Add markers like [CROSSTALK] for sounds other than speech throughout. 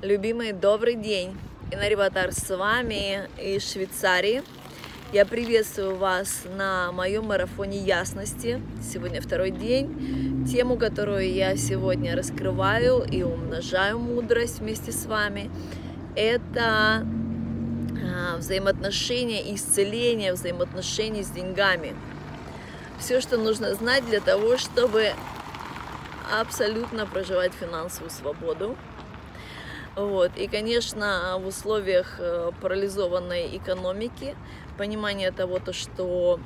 Любимый, добрый день! Инарибатар с вами из Швейцарии. Я приветствую вас на моем марафоне ясности. Сегодня второй день. Тему, которую я сегодня раскрываю и умножаю мудрость вместе с вами, это а, взаимоотношения, исцеление взаимоотношений с деньгами. Все, что нужно знать для того, чтобы абсолютно проживать финансовую свободу. Вот. И, конечно, в условиях э, парализованной экономики, понимание того, то, что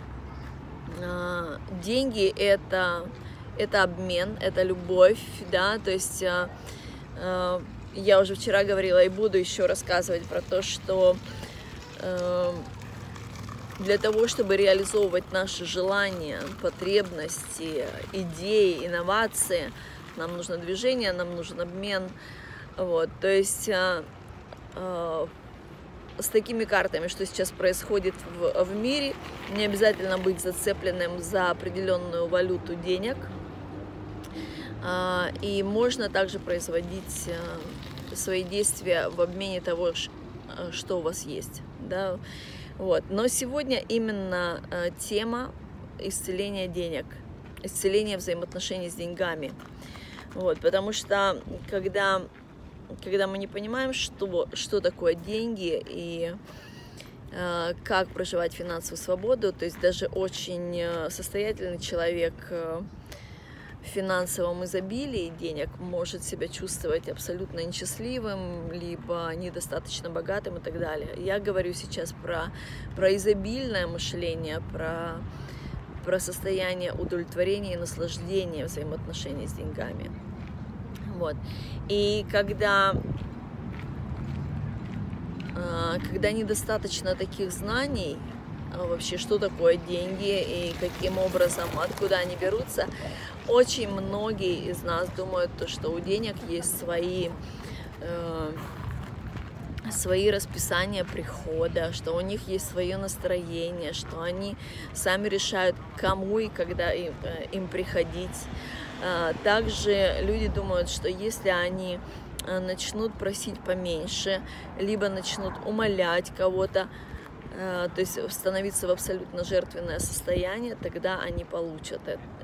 э, деньги это, это обмен, это любовь, да, то есть э, э, я уже вчера говорила и буду еще рассказывать про то, что э, для того, чтобы реализовывать наши желания, потребности, идеи, инновации, нам нужно движение, нам нужен обмен. Вот, то есть э, э, с такими картами, что сейчас происходит в, в мире, не обязательно быть зацепленным за определенную валюту денег. Э, и можно также производить э, свои действия в обмене того, э, что у вас есть. Да? Вот. Но сегодня именно э, тема исцеления денег, исцеления взаимоотношений с деньгами. Вот, потому что когда, когда мы не понимаем, что, что такое деньги и э, как проживать финансовую свободу, то есть даже очень э, состоятельный человек э, в финансовом изобилии денег может себя чувствовать абсолютно несчастливым, либо недостаточно богатым и так далее. Я говорю сейчас про, про изобильное мышление, про, про состояние удовлетворения и наслаждения взаимоотношений с деньгами. Вот. И когда а, когда недостаточно таких знаний, а, вообще, что такое деньги и каким образом, откуда они берутся. Очень многие из нас думают, то, что у денег есть свои, э, свои расписания прихода, что у них есть свое настроение, что они сами решают, кому и когда им, э, им приходить. Э, также люди думают, что если они э, начнут просить поменьше, либо начнут умолять кого-то, Э, то есть становиться в абсолютно жертвенное состояние, тогда они получат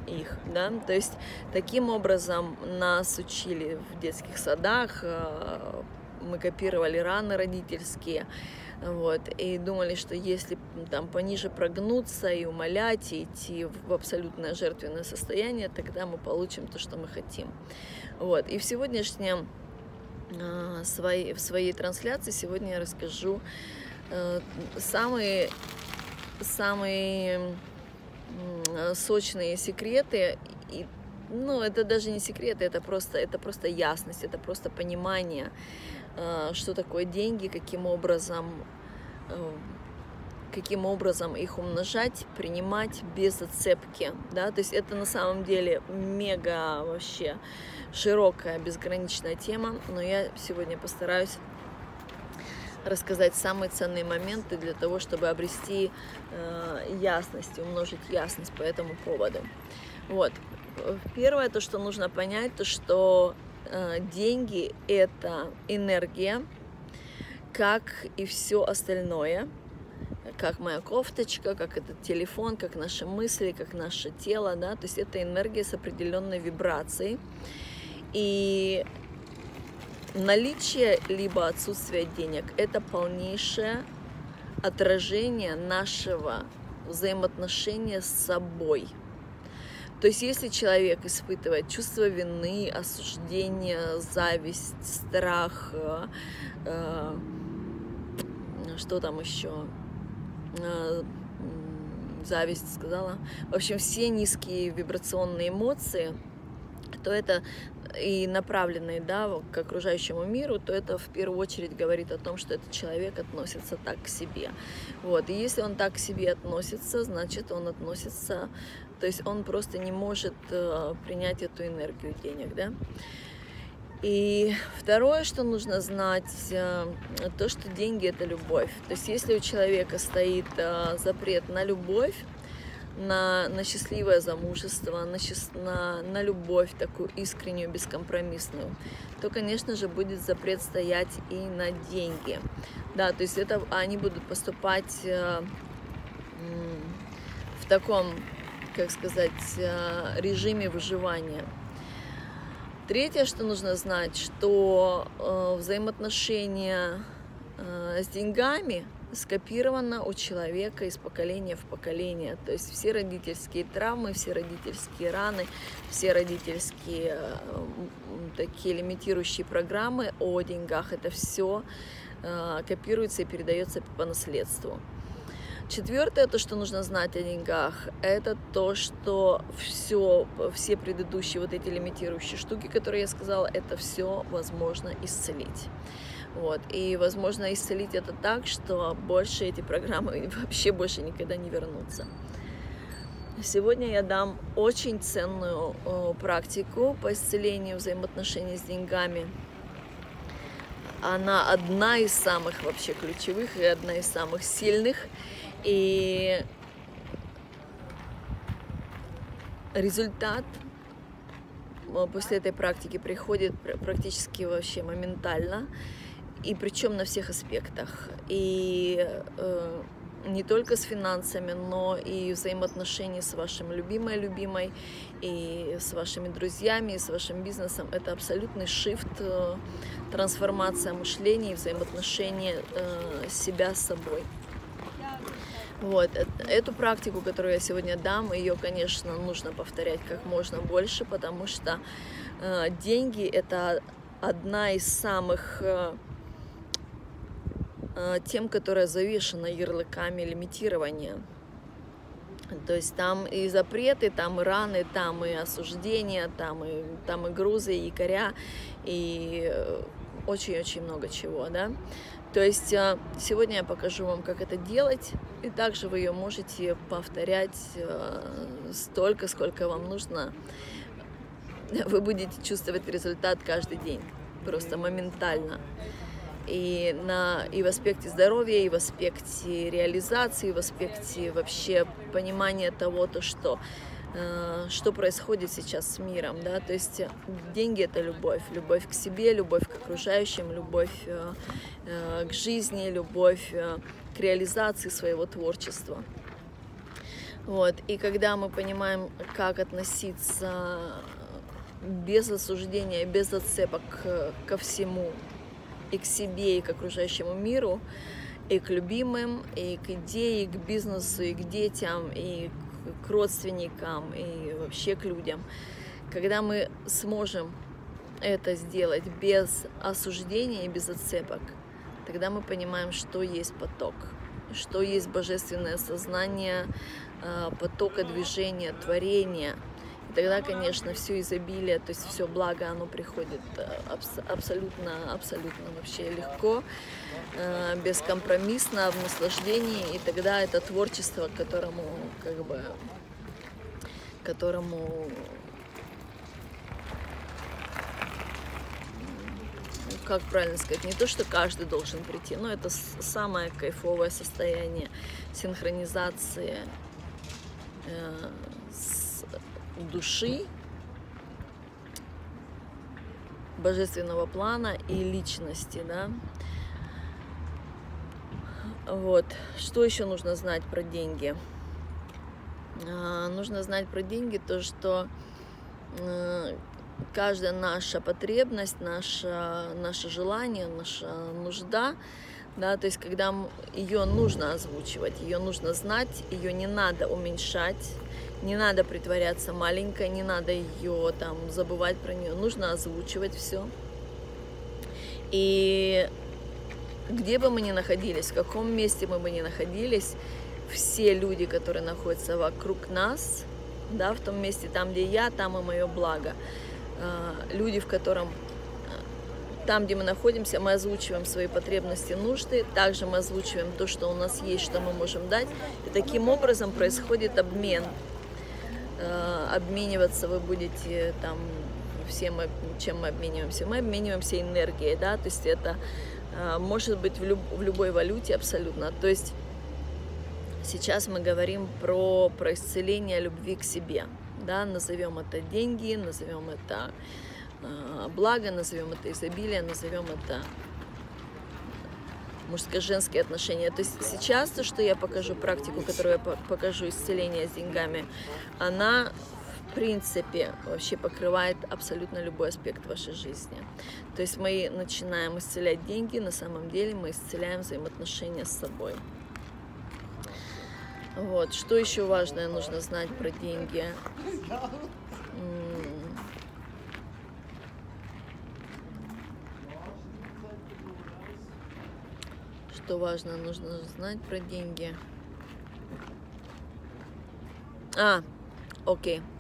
их, да, то есть таким образом нас учили в детских садах, мы копировали раны родительские, вот, и думали, что если там пониже прогнуться и умолять, и идти в абсолютное жертвенное состояние, тогда мы получим то, что мы хотим, вот, и в сегодняшнем э, своей, в своей трансляции сегодня я расскажу Э, самые, самые сочные секреты, и, ну, это даже не секреты, это просто, это просто ясность, это просто понимание, э, что такое деньги, каким образом э, каким образом их умножать, принимать без зацепки, да, то есть это на самом деле мега вообще широкая, безграничная тема, но я сегодня постараюсь рассказать самые ценные моменты для того, чтобы обрести э, ясность, умножить ясность по этому поводу. Вот. Первое, то, что нужно понять, то, что э, деньги – это энергия, как и все остальное, как моя кофточка, как этот телефон, как наши мысли, как наше тело, да, то есть это энергия с определенной вибрацией. И наличие либо отсутствие денег – это полнейшее отражение нашего взаимоотношения с собой. То есть если человек испытывает чувство вины, осуждение, зависть, страх, э, э, что там еще, э, зависть сказала, в общем, все низкие вибрационные эмоции, то это и направленные да, к окружающему миру, то это в первую очередь говорит о том, что этот человек относится так к себе. Вот. И если он так к себе относится, значит он относится, то есть он просто не может э, принять эту энергию денег. Да? И второе, что нужно знать, э, то, что деньги это любовь. То есть если у человека стоит э, запрет на любовь, на, на счастливое замужество, на, на, на любовь такую искреннюю, бескомпромиссную, то, конечно же, будет запрет стоять и на деньги. Да, то есть это они будут поступать в таком, как сказать, э, режиме выживания. Третье, что нужно знать, что э, взаимоотношения э, с деньгами скопировано у человека из поколения в поколение. То есть все родительские травмы, все родительские раны, все родительские такие лимитирующие программы о деньгах, это все копируется и передается по наследству. Четвертое, то, что нужно знать о деньгах, это то, что все, все предыдущие вот эти лимитирующие штуки, которые я сказала, это все возможно исцелить. Вот. И возможно исцелить это так, что больше эти программы [LAUGHS] вообще больше никогда не вернутся. Сегодня я дам очень ценную практику по исцелению взаимоотношений с деньгами. Она одна из самых вообще ключевых и одна из самых сильных. И результат э, после этой практики приходит практически вообще моментально, и причем на всех аспектах. И э, не только с финансами, но и взаимоотношения с вашим любимой любимой, и с вашими друзьями, и с вашим бизнесом. Это абсолютный шифт, э, трансформация мышления и взаимоотношения э, себя с собой. Вот. Э, эту практику, которую я сегодня дам, ее, конечно, нужно повторять как можно больше, потому что э, деньги это одна из самых э, э, тем, которая завешена ярлыками лимитирования. То есть там и запреты, там и раны, там и осуждения, там и, там и грузы, и якоря, и э, очень-очень много чего, да. То есть а, сегодня я покажу вам, как это делать, и также вы ее можете повторять а, столько, сколько вам нужно. [LAUGHS] Вы будете чувствовать результат каждый день, просто моментально. И, на, и в аспекте здоровья, и в аспекте реализации, и в аспекте вообще понимания того, то, что Э, что происходит сейчас с миром, да, то есть деньги это любовь, любовь к себе, любовь к окружающим, любовь э, э, к жизни, любовь к реализации своего творчества. Вот. И когда мы понимаем, как относиться без осуждения, без отцепок ко всему, и к себе, и к окружающему миру, и к любимым, и к идее, и к бизнесу, и к детям, и к родственникам и вообще к людям. Когда мы сможем это сделать без осуждения и без отцепок, тогда мы понимаем, что есть поток, что есть божественное сознание а, потока движения, творения – и тогда, конечно, все изобилие, то есть все благо, оно приходит э, абсолютно, абсолютно вообще легко, бескомпромиссно, в наслаждении. И тогда это творчество, которому, как бы, которому как правильно сказать, не то, что каждый должен прийти, но это самое кайфовое состояние синхронизации э, души, божественного плана и личности, да. Вот. Что еще нужно знать про деньги? А, нужно знать про деньги то, что э, каждая наша потребность, наше, наше желание, наша нужда, да, то есть когда ее нужно озвучивать, ее нужно знать, ее не надо уменьшать, не надо притворяться маленькой, не надо ее там забывать про нее. Нужно озвучивать все. И где бы мы ни находились, в каком месте мы бы ни находились, все люди, которые находятся вокруг нас, да, в том месте, там, где я, там и мое благо. А, люди, в котором там, где мы находимся, мы озвучиваем свои потребности, нужды, также мы озвучиваем то, что у нас есть, что мы можем дать, и таким образом происходит обмен Э, обмениваться вы будете там всем, чем мы обмениваемся? Мы обмениваемся энергией, да, то есть это э, может быть в, люб, в любой валюте абсолютно. То есть Сейчас мы говорим про, про исцеление любви к себе. Да, назовем это деньги, назовем это э, благо, назовем это изобилие, назовем это мужско-женские отношения. То есть сейчас то, что я покажу, практику, которую я покажу, исцеление с деньгами, она принципе вообще покрывает абсолютно любой аспект вашей жизни. То есть мы начинаем исцелять деньги, на самом деле мы исцеляем взаимоотношения с собой. Вот, что еще важное нужно знать про деньги? что важно, нужно знать про деньги. А, окей. А,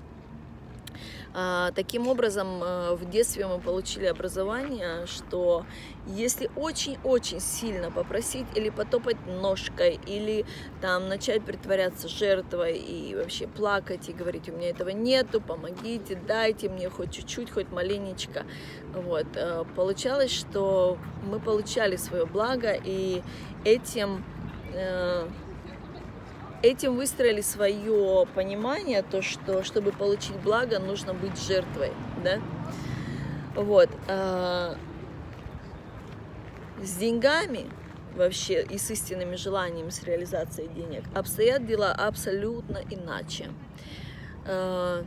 таким образом, э, в детстве мы получили образование, что если очень-очень сильно попросить или потопать ножкой, или там начать притворяться жертвой и вообще плакать и говорить, у меня этого нету, помогите, дайте мне хоть чуть-чуть, хоть маленечко. Вот. Э, получалось, что мы получали свое благо, и этим э, этим выстроили свое понимание, то, что чтобы получить благо, нужно быть жертвой, да? Вот. А, с деньгами вообще и с истинными желаниями, с реализацией денег обстоят дела абсолютно иначе. А,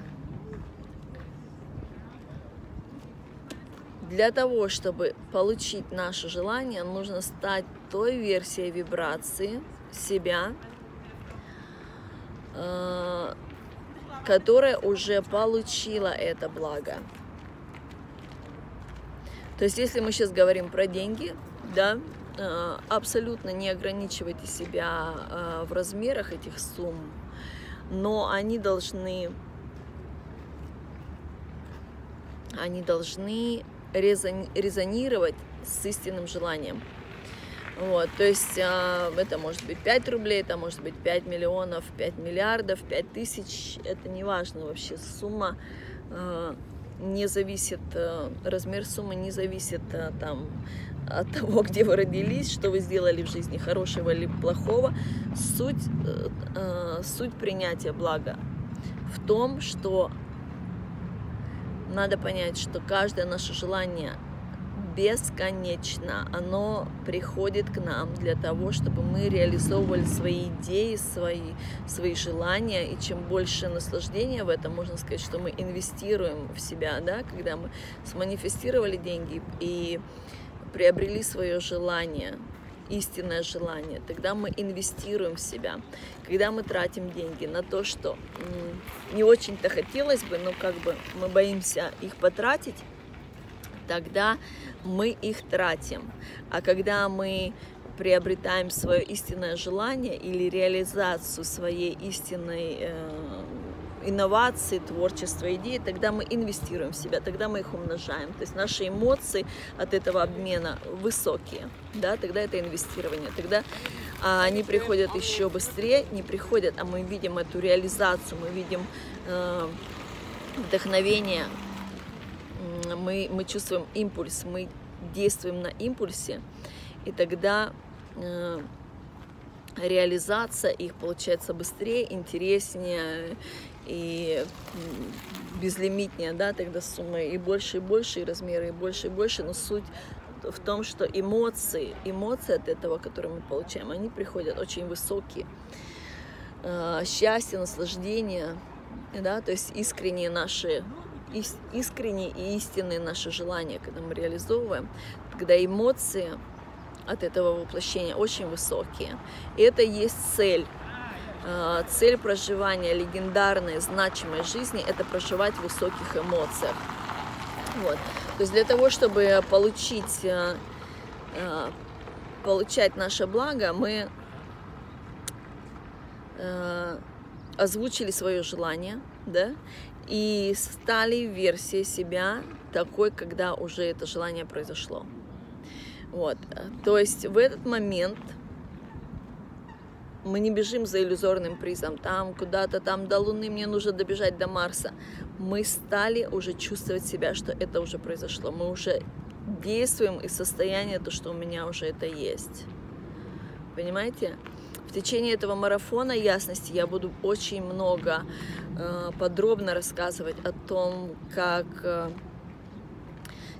для того, чтобы получить наше желание, нужно стать той версией вибрации себя, которая уже получила это благо. То есть, если мы сейчас говорим про деньги, да, э, абсолютно не ограничивайте себя э, в размерах этих сумм, но они должны, они должны резонировать с истинным желанием. Вот, то есть э, это может быть 5 рублей, это может быть 5 миллионов, 5 миллиардов, 5 тысяч, это не важно вообще, сумма э, не зависит, э, размер суммы не зависит там, от [LAUGHS] того, где вы родились, что вы сделали в жизни, хорошего или плохого. Суть, суть принятия блага в том, что надо понять, что каждое наше желание бесконечно. Оно приходит к нам для того, чтобы мы реализовывали свои идеи, свои, свои желания. И чем больше наслаждения в этом, можно сказать, что мы инвестируем в себя, да, когда мы сманифестировали деньги и приобрели свое желание, истинное желание, тогда мы инвестируем в себя. Когда мы тратим деньги на то, что не очень-то хотелось бы, но как бы мы боимся их потратить, тогда мы их тратим. А когда мы приобретаем свое истинное желание или реализацию своей истинной э, инновации, творчества, идеи, тогда мы инвестируем в себя, тогда мы их умножаем. То есть наши эмоции от этого обмена высокие, да, тогда это инвестирование, тогда а, они приходят еще быстрее, не приходят, а мы видим эту реализацию, мы видим э, вдохновение мы, мы чувствуем импульс, мы действуем на импульсе, и тогда э, реализация их получается быстрее, интереснее и безлимитнее, да, тогда суммы и больше и больше, и размеры и больше и больше, но суть в том, что эмоции, эмоции от этого, которые мы получаем, они приходят очень высокие. Э, счастье, наслаждение, да, то есть искренние наши искренние и истинные наши желания, когда мы реализовываем, когда эмоции от этого воплощения очень высокие. И это есть цель. А, цель проживания легендарной, значимой жизни – это проживать в высоких эмоциях. Вот. То есть для того, чтобы получить, а, а, получать наше благо, мы озвучили свое желание, да, и стали версией себя такой, когда уже это желание произошло. Вот. То есть в этот момент мы не бежим за иллюзорным призом, там куда-то там до Луны мне нужно добежать до Марса. Мы стали уже чувствовать себя, что это уже произошло. Мы уже действуем из состояния то, что у меня уже это есть. Понимаете? В течение этого марафона ясности я буду очень много э, подробно рассказывать о том, как э,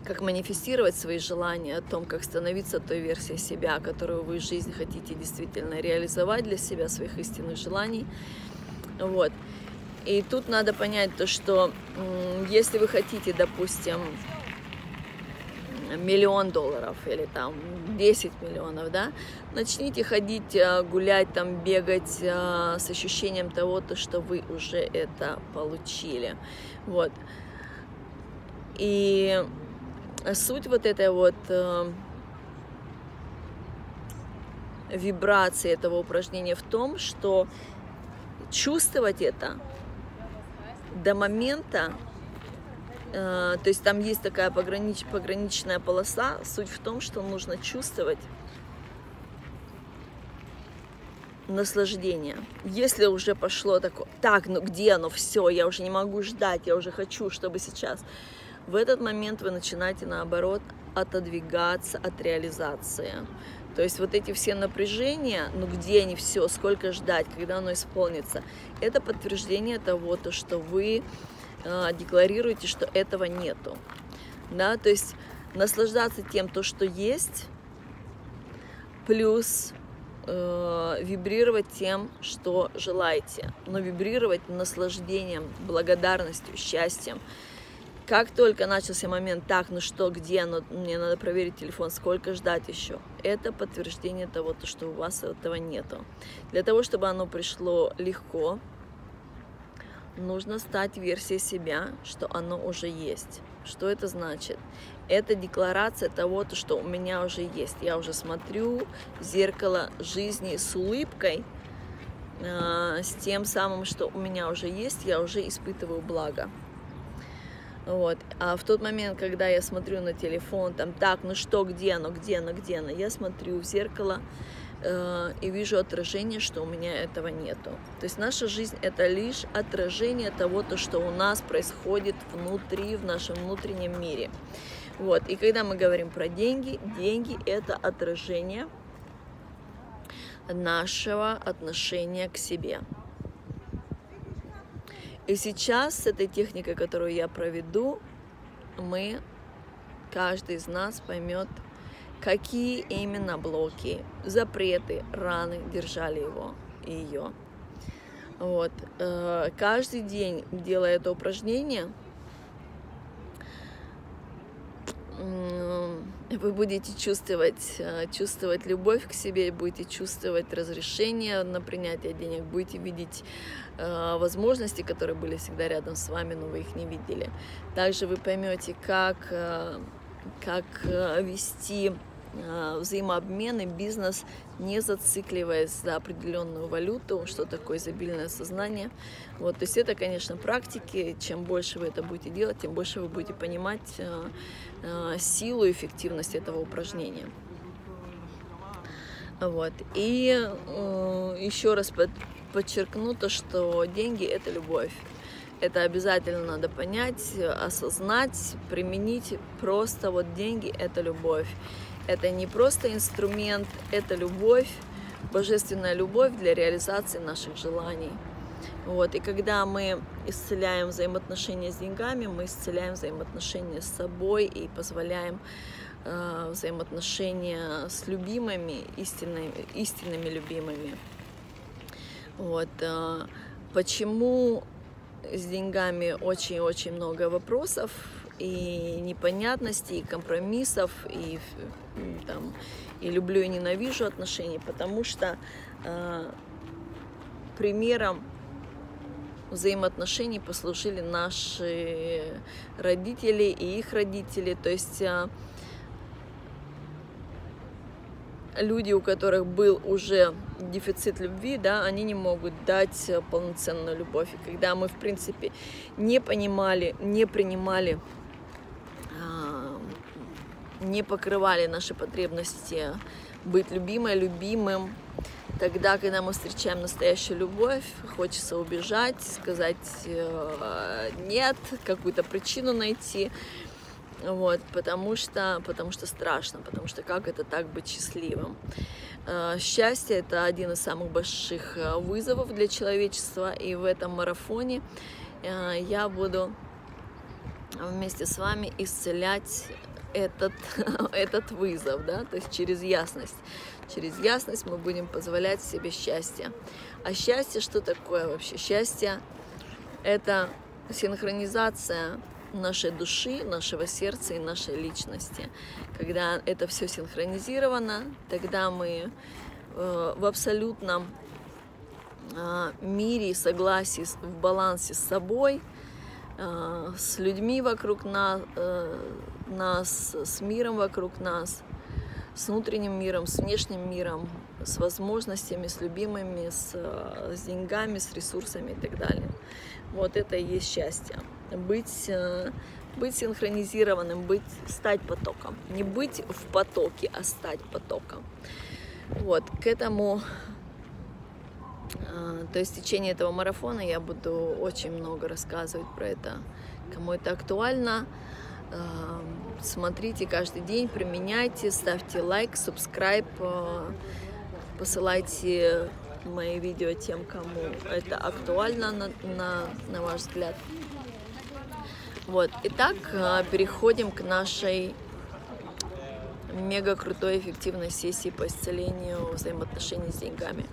как манифестировать свои желания, о том, как становиться той версией себя, которую вы в жизни хотите действительно реализовать для себя, своих истинных желаний. Вот. И тут надо понять то, что если вы хотите, допустим, миллион долларов или там 10 миллионов, да, начните ходить, э, гулять, там, бегать э, с ощущением того, то, что вы уже это получили. Вот. И суть вот этой вот э, вибрации этого упражнения в том, что чувствовать это до момента, то есть там есть такая погранич, пограничная полоса, суть в том, что нужно чувствовать наслаждение. Если уже пошло такое, так, ну где оно, все, я уже не могу ждать, я уже хочу, чтобы сейчас. В этот момент вы начинаете, наоборот, отодвигаться от реализации. То есть вот эти все напряжения, ну где они все, сколько ждать, когда оно исполнится, это подтверждение того, то, что вы э, декларируете, что этого нету. Да, то есть наслаждаться тем, то, что есть, плюс э, вибрировать тем, что желаете, но вибрировать наслаждением, благодарностью, счастьем, как только начался момент, так, ну что, где, ну, мне надо проверить телефон, сколько ждать еще, это подтверждение того, то, что у вас этого нету. Для того, чтобы оно пришло легко, нужно стать версией себя, что оно уже есть. Что это значит? Это декларация того, то, что у меня уже есть. Я уже смотрю в зеркало жизни с улыбкой, э, с тем самым, что у меня уже есть, я уже испытываю благо. Вот. А в тот момент, когда я смотрю на телефон, там, так, ну что, где оно, где оно, где оно, я смотрю в зеркало и вижу отражение, что у меня этого нету. То есть наша жизнь это лишь отражение того, то, что у нас происходит внутри, в нашем внутреннем мире. Вот. И когда мы говорим про деньги, деньги это отражение нашего отношения к себе. И сейчас с этой техникой, которую я проведу, мы, каждый из нас поймет, какие именно блоки, запреты, раны держали его и ее. Вот. Э, каждый день, делая это упражнение, вы будете чувствовать, э, чувствовать любовь к себе, будете чувствовать разрешение на принятие денег, будете видеть э, возможности, которые были всегда рядом с вами, но вы их не видели. Также вы поймете, как, как вести Э, взаимообмены, бизнес, не зацикливаясь за определенную валюту, что такое изобильное сознание. Вот, то есть это, конечно, практики. Чем больше вы это будете делать, тем больше вы будете понимать э, э, силу и эффективность этого упражнения. Вот. И еще раз под, подчеркну то, что деньги это любовь. Это обязательно надо понять, осознать, применить. Просто вот деньги это любовь. Это не просто инструмент, это любовь, божественная любовь для реализации наших желаний. Вот. И когда мы исцеляем взаимоотношения с деньгами, мы исцеляем взаимоотношения с собой и позволяем э, взаимоотношения с любимыми, истинными, истинными любимыми. Вот. Э, почему с деньгами очень-очень много вопросов, и непонятностей, и компромиссов, и, там, и люблю и ненавижу отношений, потому что э, примером взаимоотношений послужили наши родители и их родители. То есть э, люди, у которых был уже дефицит любви, да, они не могут дать полноценную любовь. И когда мы, в принципе, не понимали, не принимали не покрывали наши потребности быть любимой, любимым. Тогда, когда мы встречаем настоящую любовь, хочется убежать, сказать э, нет, какую-то причину найти. Вот, потому что, потому что страшно, потому что как это так быть счастливым? Э, счастье это один из самых больших э, вызовов для человечества, и в этом марафоне я буду вместе с вами исцелять этот, [LAUGHS] этот вызов, да, то есть через ясность. Через ясность мы будем позволять себе счастье. А счастье что такое вообще? Счастье – это синхронизация нашей души, нашего сердца и нашей личности. Когда это все синхронизировано, тогда мы э, в абсолютном э, мире, согласии, в балансе с собой, э, с людьми вокруг нас, нас, с миром вокруг нас, с внутренним миром, с внешним миром, с возможностями, с любимыми, с, с деньгами, с ресурсами и так далее. Вот это и есть счастье быть, э, быть синхронизированным, быть, стать потоком. Не быть в потоке, а стать потоком. Вот, к этому, э, то есть в течение этого марафона я буду очень много рассказывать про это. Кому это актуально, э, смотрите каждый день, применяйте, ставьте лайк, субскрайб, посылайте мои видео тем, кому это актуально, на, на, на ваш взгляд. Вот, итак, э, переходим к нашей мега крутой эффективной сессии по исцелению взаимоотношений с деньгами.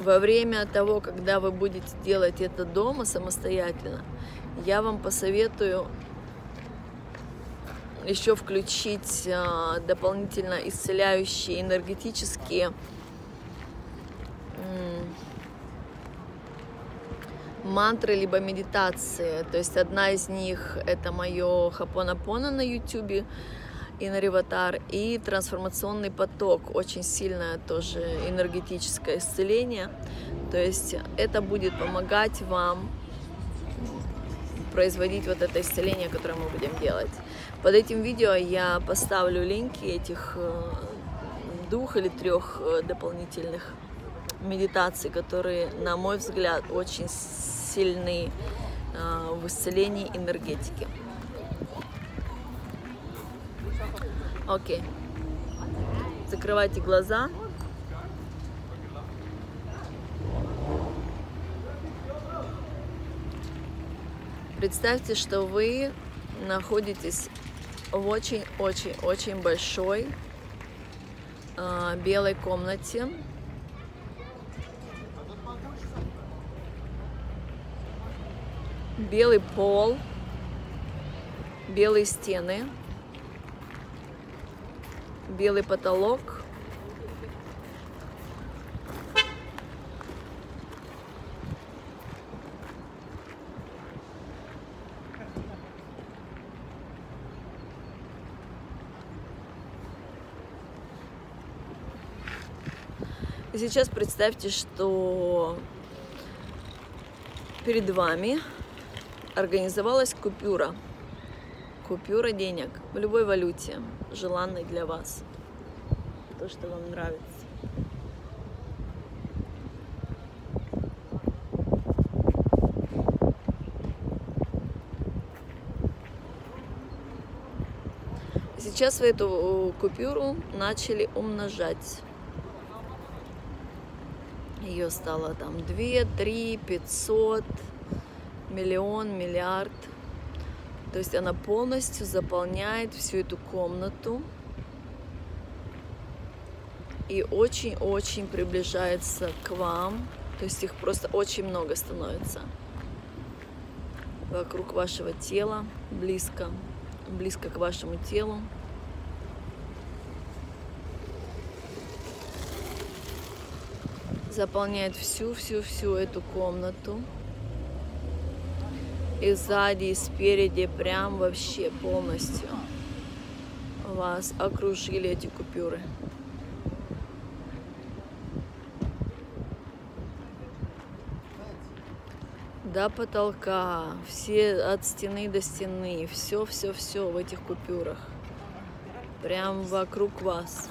Во время того, когда вы будете делать это дома самостоятельно, я вам посоветую еще включить э, дополнительно исцеляющие энергетические мантры либо медитации. То есть одна из них это мое хапонапона на YouTube и на Риватар, и трансформационный поток, очень сильное тоже энергетическое исцеление. То есть это будет помогать вам производить вот это исцеление, которое мы будем делать. Под этим видео я поставлю линки этих э, двух или трех э, дополнительных медитаций, которые, на мой взгляд, очень сильны а, в исцелении энергетики. Окей. Закрывайте глаза. Представьте, что вы находитесь в очень-очень-очень большой э, белой комнате, белый пол, белые стены, белый потолок. Сейчас представьте, что перед вами организовалась купюра. Купюра денег в любой валюте, желанной для вас. То, что вам нравится. Сейчас вы эту купюру начали умножать. Ее стало там 2, 3, 500, миллион, миллиард. То есть она полностью заполняет всю эту комнату и очень-очень приближается к вам. То есть их просто очень много становится вокруг вашего тела, близко, близко к вашему телу. Заполняет всю-всю-всю эту комнату и сзади, и спереди, прям вообще полностью вас окружили эти купюры. До потолка, все от стены до стены, все, все, все в этих купюрах. Прям вокруг вас.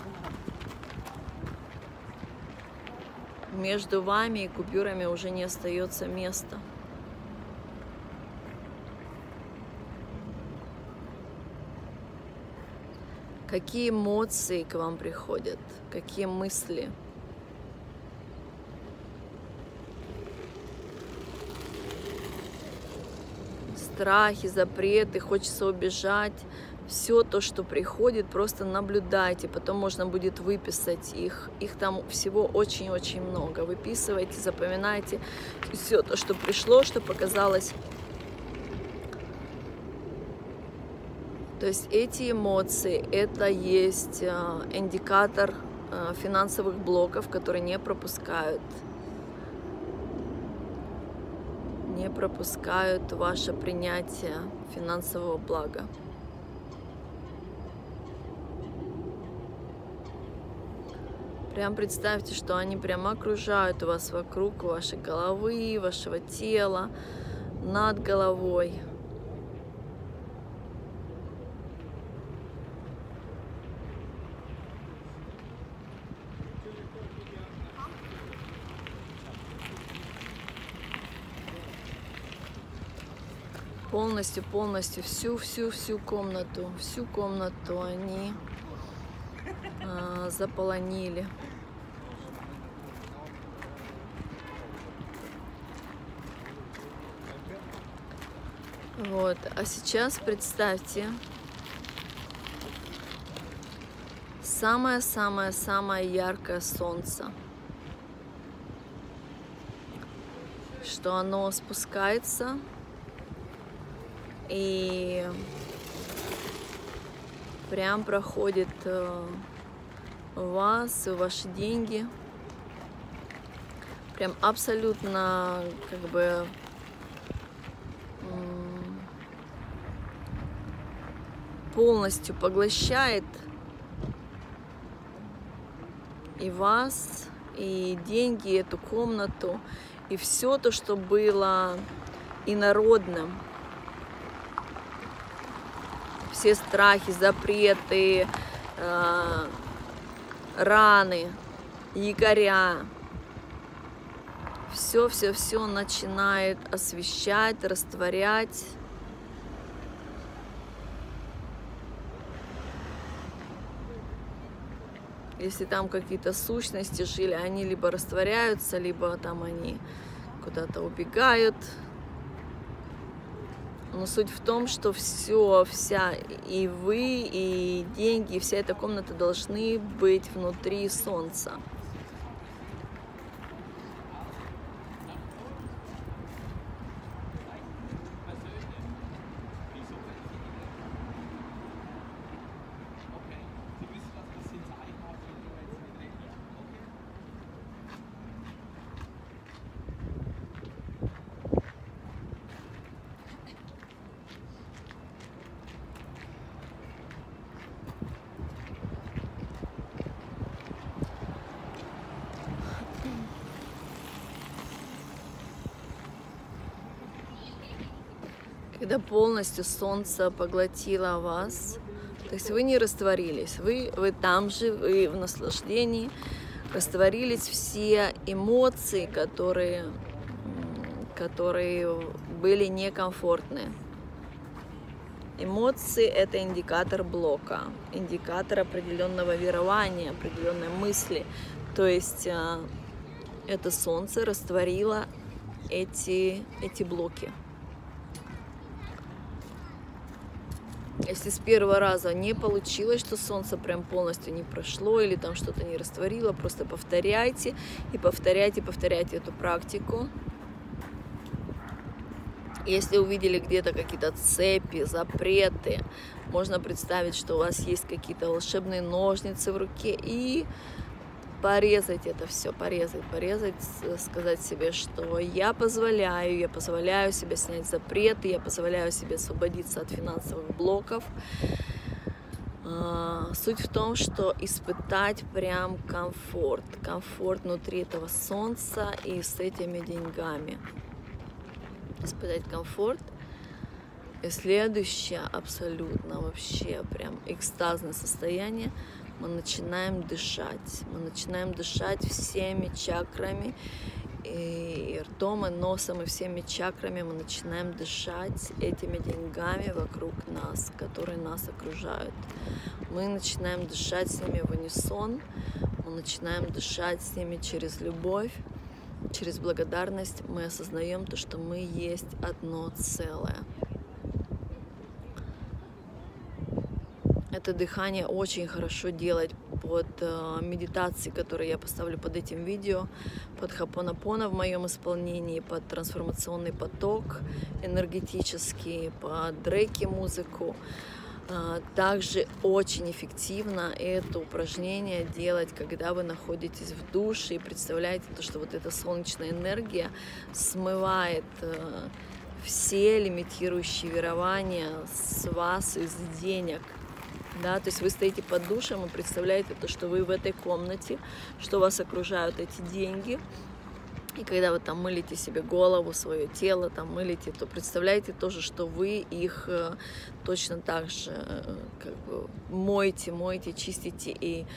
Между вами и купюрами уже не остается места. Какие эмоции к вам приходят? Какие мысли? Страхи, запреты, хочется убежать. Все то, что приходит, просто наблюдайте. Потом можно будет выписать их. Их там всего очень-очень много. Выписывайте, запоминайте все то, что пришло, что показалось То есть эти эмоции – это есть э, индикатор э, финансовых блоков, которые не пропускают, не пропускают ваше принятие финансового блага. Прям представьте, что они прямо окружают вас вокруг вашей головы, вашего тела, над головой. Полностью, полностью всю, всю, всю комнату, всю комнату они а, заполонили. Вот, а сейчас представьте самое-самое-самое яркое солнце, что оно спускается и прям проходит э, вас и ваши деньги. Прям абсолютно как бы полностью поглощает и вас, и деньги, и эту комнату, и все то, что было инородным все страхи, запреты, э, раны, якоря. Все-все-все начинает освещать, растворять. Если там какие-то сущности жили, они либо растворяются, либо там они куда-то убегают, но суть в том, что все, вся, и вы, и деньги, и вся эта комната должны быть внутри солнца. когда полностью солнце поглотило вас, то есть вы не растворились, вы, вы там же, вы в наслаждении, растворились все эмоции, которые, которые были некомфортны. Эмоции – это индикатор блока, индикатор определенного верования, определенной мысли. То есть а, это солнце растворило эти, эти блоки. Если с первого раза не получилось, что солнце прям полностью не прошло или там что-то не растворило, просто повторяйте и повторяйте, повторяйте эту практику. Если увидели где-то какие-то цепи, запреты, можно представить, что у вас есть какие-то волшебные ножницы в руке и порезать это все, порезать, порезать, сказать себе, что я позволяю, я позволяю себе снять запреты, я позволяю себе освободиться от финансовых блоков. А, суть в том, что испытать прям комфорт, комфорт внутри этого солнца и с этими деньгами. Испытать комфорт. И следующее абсолютно вообще прям экстазное состояние – мы начинаем дышать. Мы начинаем дышать всеми чакрами и ртом, и носом, и всеми чакрами мы начинаем дышать этими деньгами вокруг нас, которые нас окружают. Мы начинаем дышать с ними в унисон, мы начинаем дышать с ними через любовь, через благодарность. Мы осознаем то, что мы есть одно целое. Это дыхание очень хорошо делать под э, медитации, которые я поставлю под этим видео, под хапонапона в моем исполнении, под трансформационный поток энергетический, под дрейки музыку. Э, также очень эффективно это упражнение делать, когда вы находитесь в душе и представляете то, что вот эта солнечная энергия смывает э, все лимитирующие верования с вас из денег – да, то есть вы стоите под душем и представляете то, что вы в этой комнате, что вас окружают эти деньги, и когда вы там мылите себе голову, свое тело, там мылите, то представляете тоже, что вы их э, точно так же э, как бы моете, моете, чистите и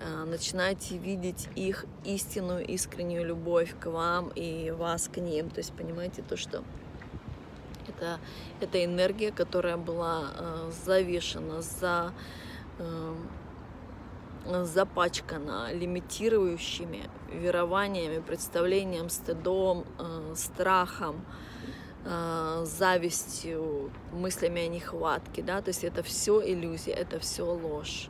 э, начинаете видеть их истинную, искреннюю любовь к вам и вас к ним. То есть понимаете то, что это, это энергия, которая была э, завешена, за, э, запачкана лимитирующими верованиями, представлением, стыдом, э, страхом, э, завистью, мыслями о нехватке, да, то есть это все иллюзия, это все ложь.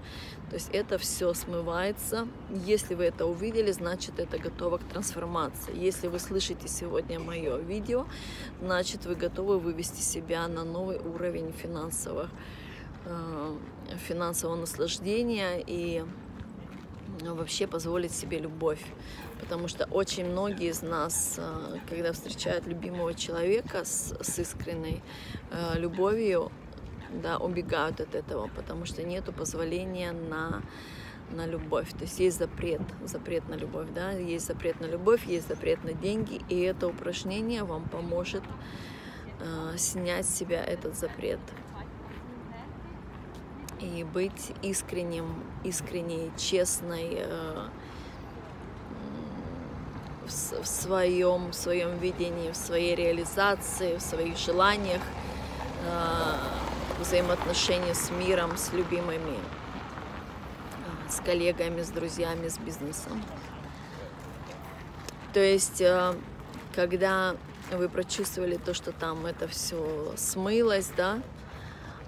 То есть это все смывается. Если вы это увидели, значит это готово к трансформации. Если вы слышите сегодня мое видео, значит вы готовы вывести себя на новый уровень финансовых, э, финансового наслаждения и вообще позволить себе любовь. Потому что очень многие из нас, э, когда встречают любимого человека с, с искренней э, любовью, да, убегают от этого, потому что нету позволения на на любовь. То есть есть запрет, запрет на любовь, да, есть запрет на любовь, есть запрет на деньги, и это упражнение вам поможет э, снять с себя этот запрет и быть искренним, искренней, честной э, в, своем, в своем видении, в своей реализации, в своих желаниях. Э, взаимоотношения с миром, с любимыми, а, с коллегами, с друзьями, с бизнесом. То есть, э, когда вы прочувствовали то, что там это все смылось, да,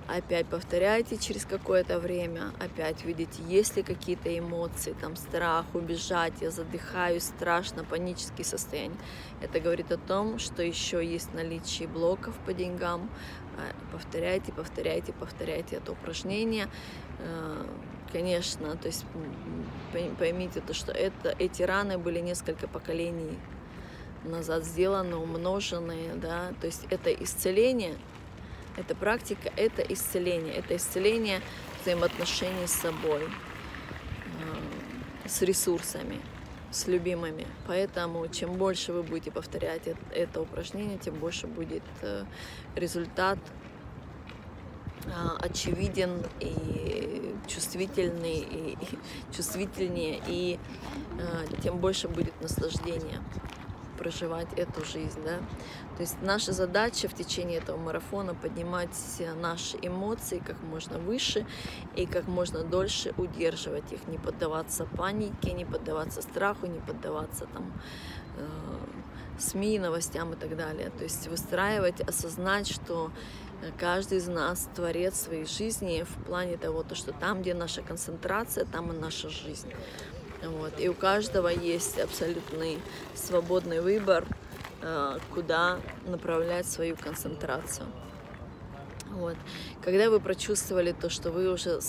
опять повторяйте через какое-то время, опять видите, есть ли какие-то эмоции, там страх, убежать, я задыхаюсь, страшно, панические состояния. Это говорит о том, что еще есть наличие блоков по деньгам. А, повторяйте, повторяйте, повторяйте это упражнение. А, конечно, то есть поймите то, что это, эти раны были несколько поколений назад сделаны, умноженные, да, то есть это исцеление, эта практика — это исцеление. Это исцеление взаимоотношений с собой, э, с ресурсами, с любимыми. Поэтому чем больше вы будете повторять это упражнение, тем больше будет э, результат э, очевиден и чувствительный, и, [LAUGHS] чувствительнее, и тем больше будет наслаждения проживать эту жизнь, да. То есть наша задача в течение этого марафона поднимать наши эмоции как можно выше и как можно дольше удерживать их, не поддаваться панике, не поддаваться страху, не поддаваться там э, СМИ, новостям и так далее. То есть выстраивать, осознать, что каждый из нас творец своей жизни в плане того, то, что там, где наша концентрация, там и наша жизнь. Вот. И у каждого есть абсолютный свободный выбор, э, куда направлять свою концентрацию. Вот. Когда вы прочувствовали то, что вы уже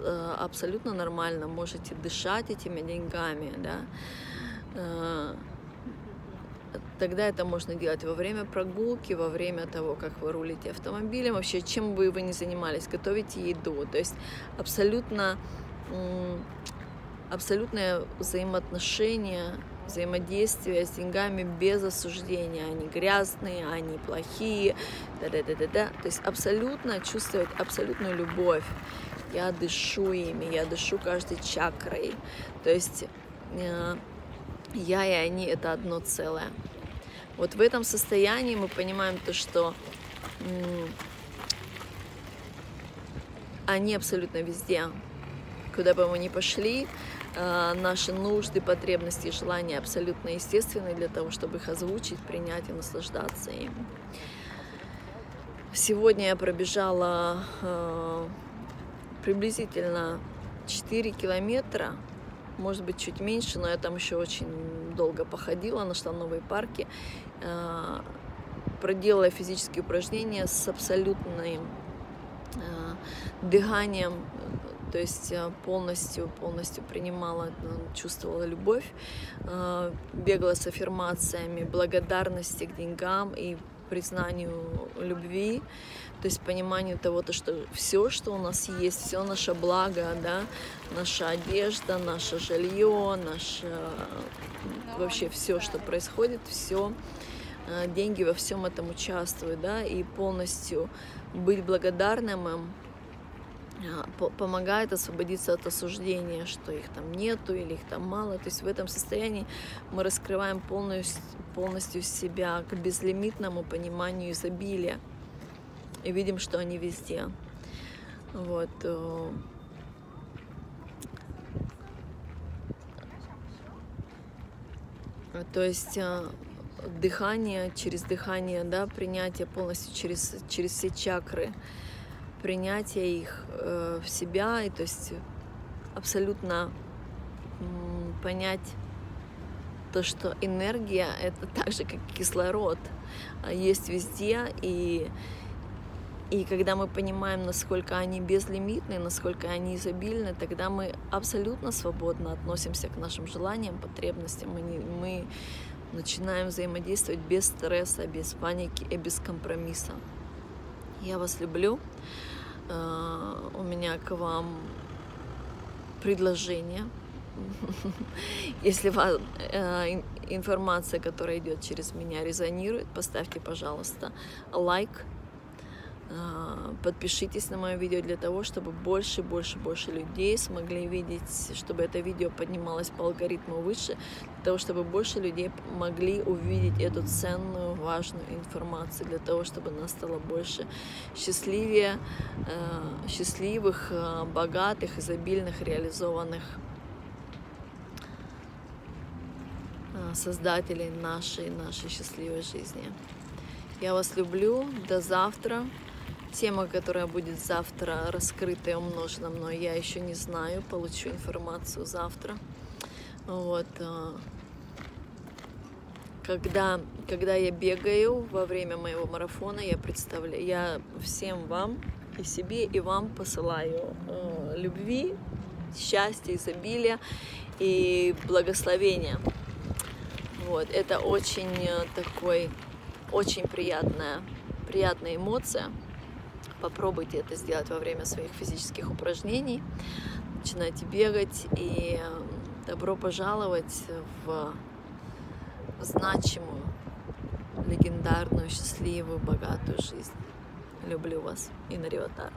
э, абсолютно нормально можете дышать этими деньгами, да, э, тогда это можно делать во время прогулки, во время того, как вы рулите автомобилем, вообще чем бы вы ни занимались, готовите еду. То есть абсолютно абсолютное взаимоотношение, взаимодействие с деньгами без осуждения. Они грязные, они плохие, да-да-да-да-да. То есть абсолютно чувствовать абсолютную любовь. Я дышу ими, я дышу каждой чакрой. То есть э, я и они это одно целое. Вот в этом состоянии мы понимаем то, что они абсолютно везде. Куда бы мы ни пошли, наши нужды, потребности и желания абсолютно естественны для того, чтобы их озвучить, принять и наслаждаться им. Сегодня я пробежала э, приблизительно 4 километра, может быть чуть меньше, но я там еще очень долго походила, нашла новые парки, э, проделала физические упражнения с абсолютным э, дыханием, то есть полностью, полностью принимала, чувствовала любовь, бегала с аффирмациями благодарности к деньгам и признанию любви, то есть пониманию того, то, что все, что у нас есть, все наше благо, да, наша одежда, наше жилье, наше вообще все, что происходит, все, э, деньги во всем этом участвуют, да, и полностью быть благодарным им помогает освободиться от осуждения, что их там нету или их там мало. То есть в этом состоянии мы раскрываем полностью, полностью себя к безлимитному пониманию изобилия и видим, что они везде. Вот. Э. То есть э, дыхание через дыхание, да, принятие полностью через, через все чакры принятие их э, в себя, и то есть абсолютно понять то, что энергия это [LAUGHS] так же, как кислород, а, есть везде, и, и когда мы понимаем, насколько они безлимитны, насколько они изобильны, тогда мы абсолютно свободно относимся к нашим желаниям, потребностям, мы, мы начинаем взаимодействовать без стресса, без паники и без компромисса. Я вас люблю. А, у меня к вам предложение. [LAUGHS] Если вас э, информация, которая идет через меня, резонирует, поставьте, пожалуйста, лайк, подпишитесь на мое видео для того, чтобы больше, больше, больше людей смогли видеть, чтобы это видео поднималось по алгоритму выше, для того, чтобы больше людей могли увидеть эту ценную, важную информацию, для того, чтобы нас стало больше счастливее, э, счастливых, э, богатых, изобильных, реализованных э, создателей нашей, нашей счастливой жизни. Я вас люблю. До завтра. Тема, которая будет завтра раскрыта и умножена мной, я еще не знаю, получу информацию завтра. Вот. А, когда, когда я бегаю во время моего марафона, я представляю, я всем вам и себе, и вам посылаю э, любви, счастья, изобилия и благословения. Вот, это очень э, такой, очень приятная, приятная эмоция. Попробуйте это сделать во время своих физических упражнений. Начинайте бегать и эм, добро пожаловать в значимую, легендарную, счастливую, богатую жизнь. Люблю вас. Инна Риватар.